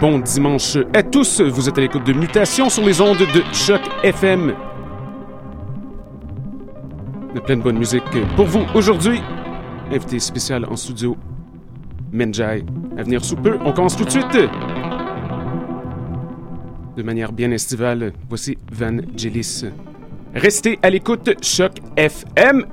Bon dimanche à tous. Vous êtes à l'écoute de Mutation sur les ondes de Choc FM. De bonne musique pour vous aujourd'hui. Invité spécial en studio, Menjai. À venir sous peu. On commence tout de suite. De manière bien estivale, voici Van Gelis. Restez à l'écoute Choc FM.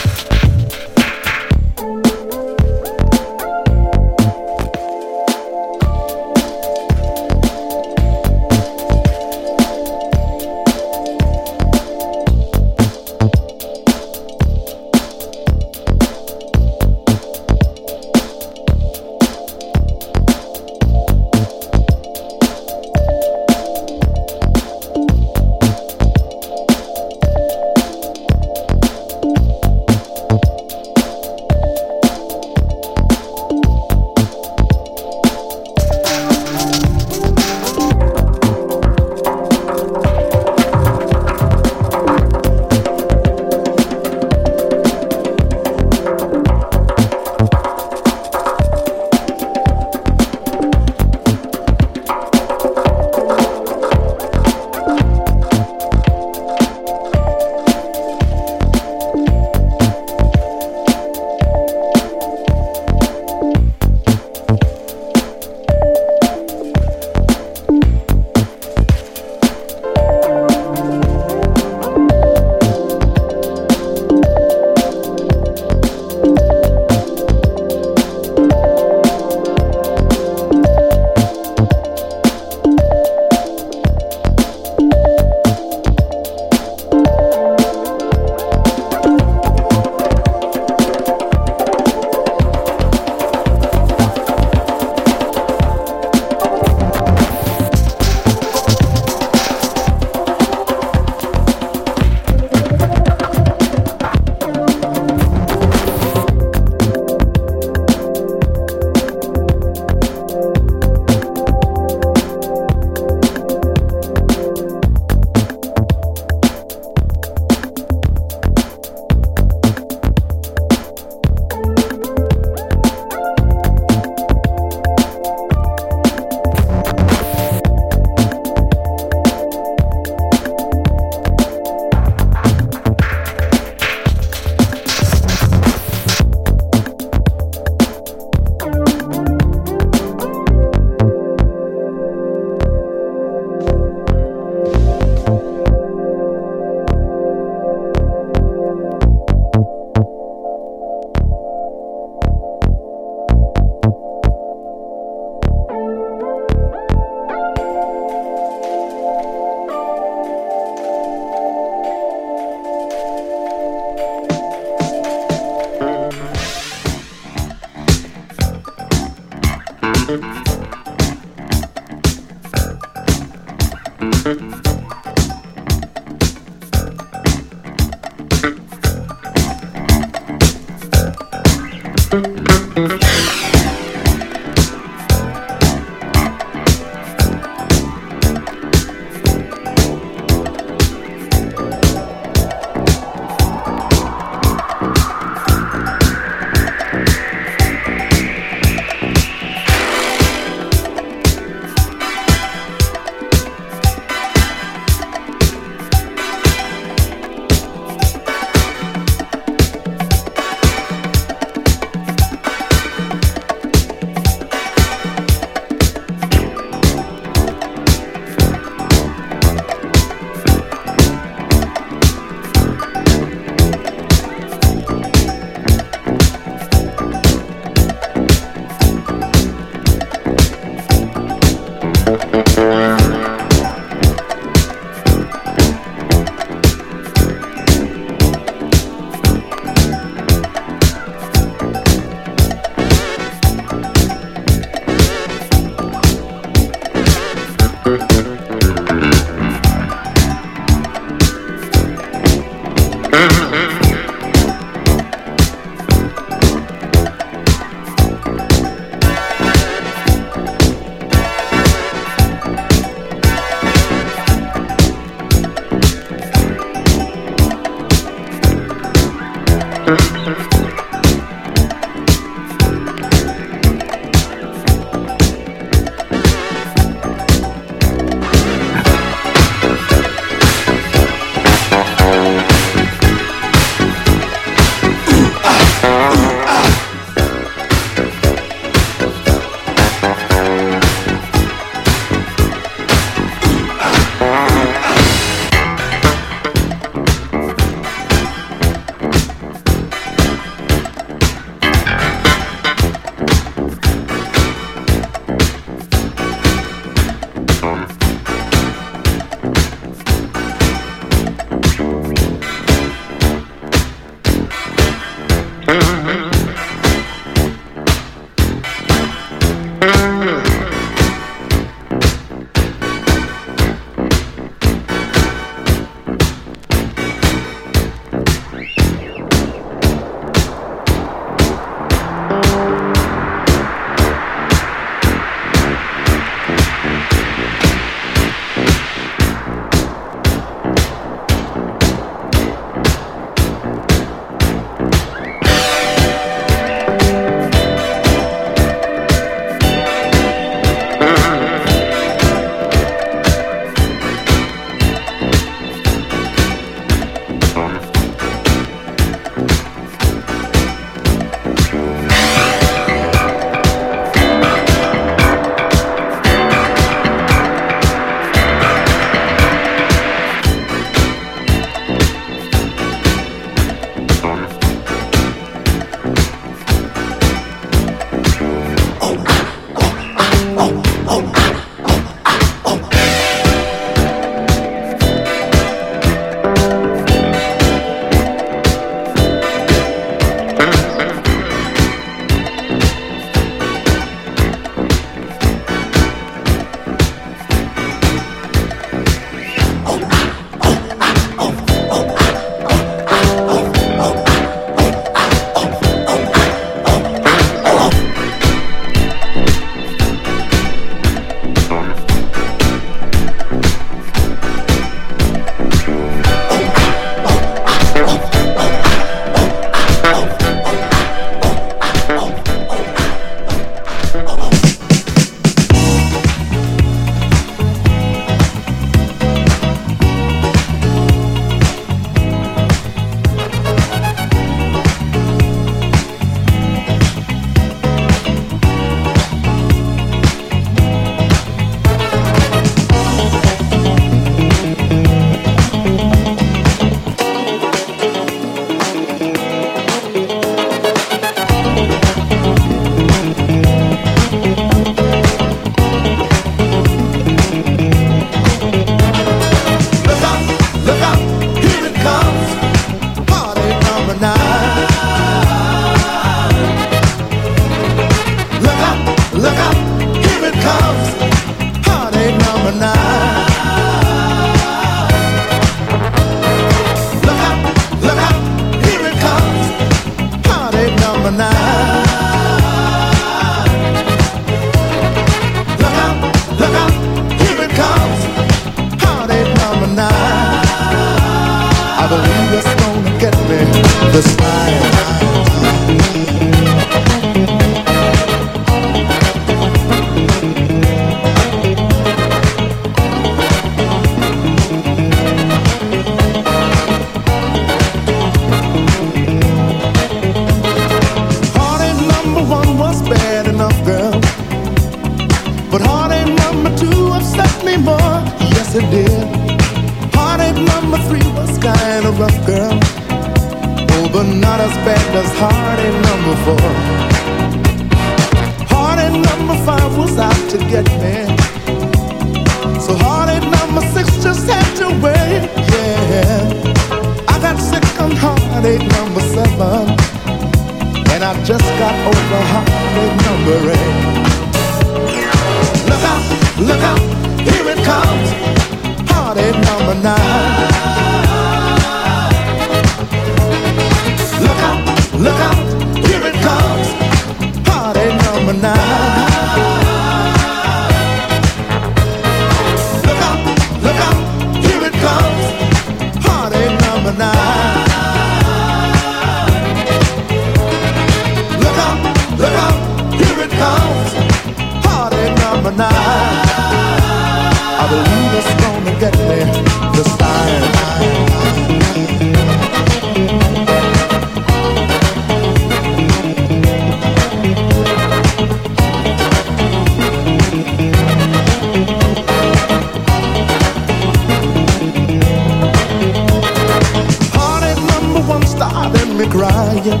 Me crying.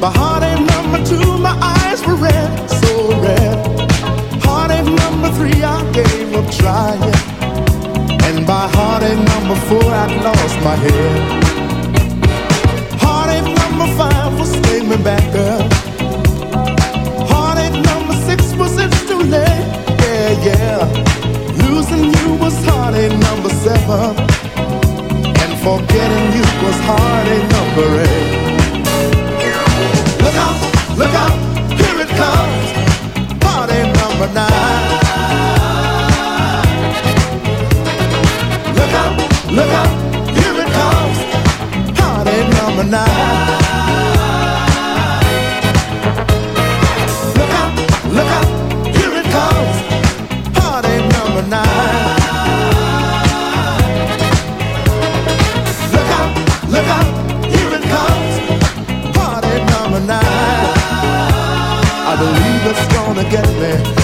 By heartache number two, my eyes were red, so red. Heartache number three, I gave up trying. And by heartache number four, I lost my head. Heartache number five was me back up. Heartache number six was it's too late, yeah, yeah. Losing you was heartache number seven. Forgetting you was hard number eight. Look out, look out, here it comes. Party number nine. Look out, look out, here it comes. Party number nine. Me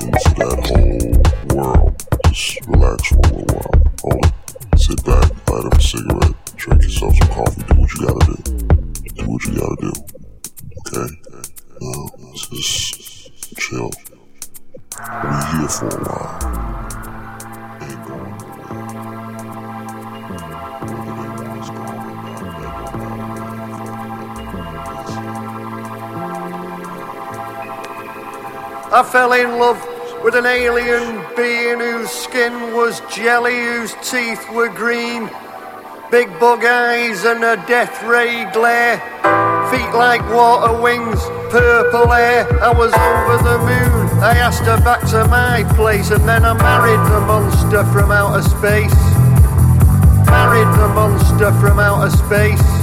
Into that whole world. Just relax for a little while. Hold it. Sit back, light up a cigarette. Fell in love with an alien being whose skin was jelly, whose teeth were green, big bug eyes and a death ray glare, feet like water wings, purple hair. I was over the moon. I asked her back to my place, and then I married the monster from outer space. Married the monster from outer space.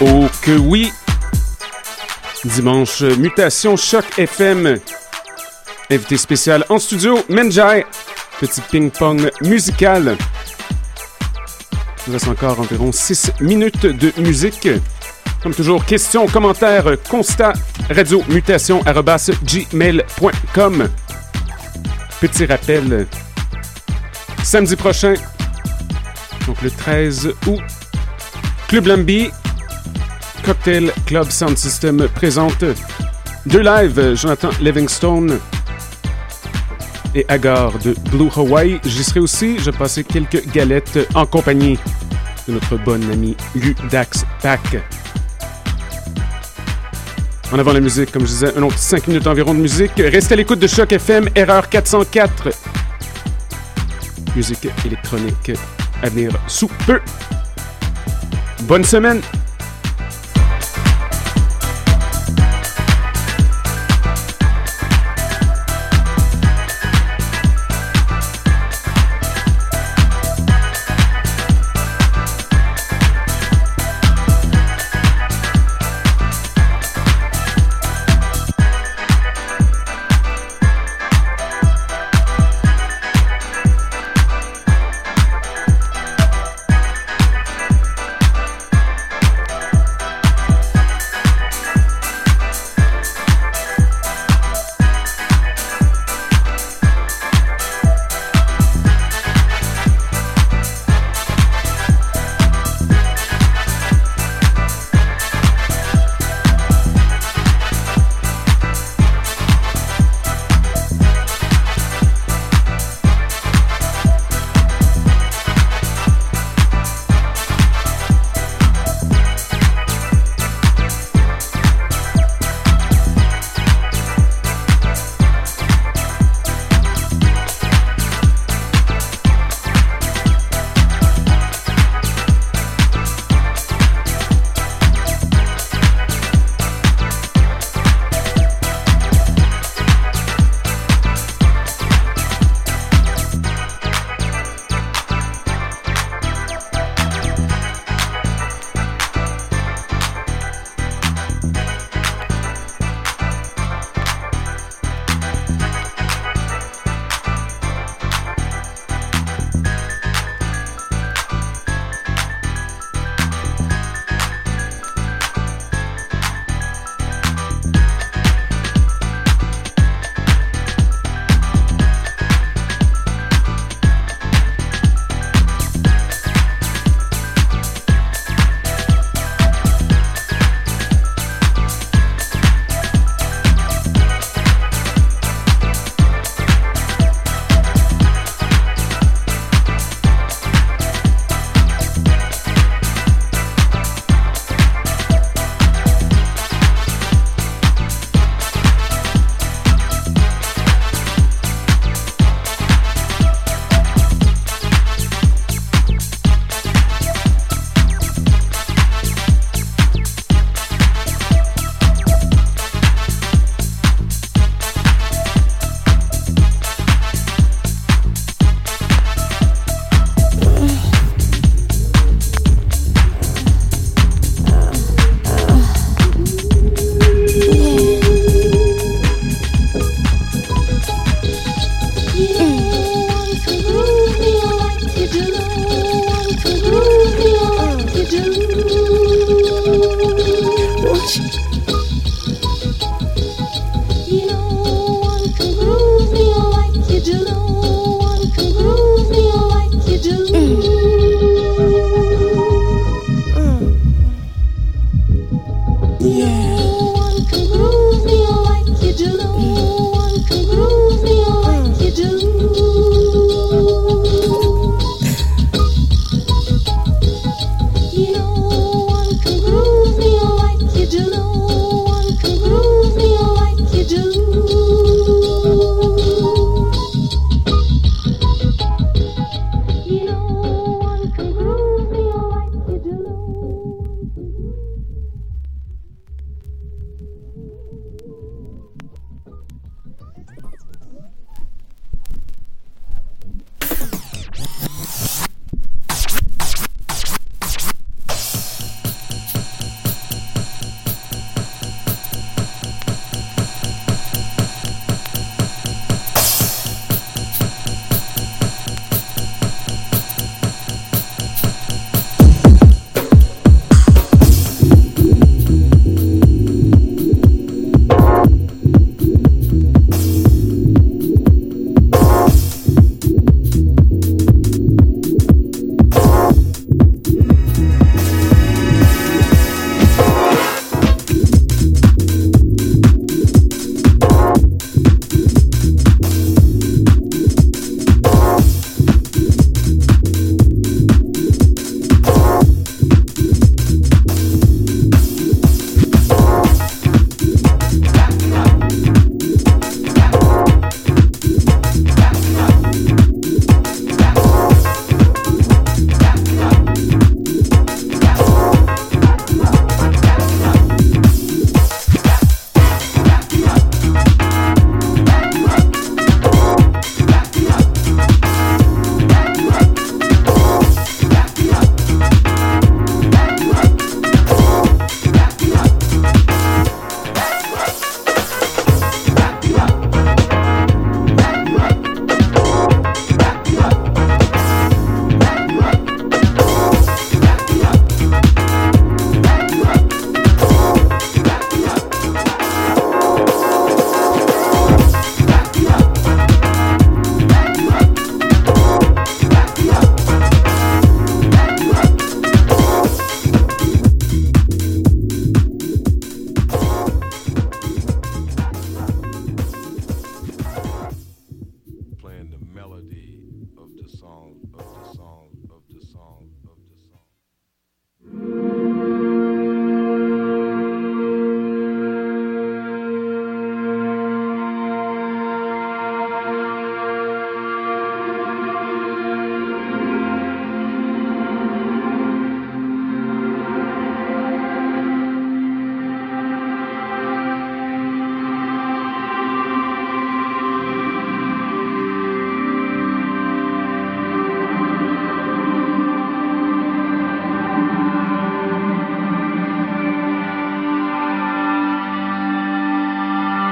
Oui, dimanche, Mutation Choc FM. Invité spécial en studio, Menjai. Petit ping-pong musical. Il reste encore environ 6 minutes de musique. Comme toujours, questions, commentaires, constat, radio mutation gmail.com. Petit rappel, samedi prochain, donc le 13 août, Club Lambi, Cocktail Club Sound System présente deux lives, Jonathan Livingstone et Agar de Blue Hawaii. J'y serai aussi, je passer quelques galettes en compagnie de notre bon ami Ludax Pack. En avant la musique, comme je disais, un autre 5 minutes environ de musique. Restez à l'écoute de Choc FM, erreur 404. Musique électronique à venir sous peu. Bonne semaine!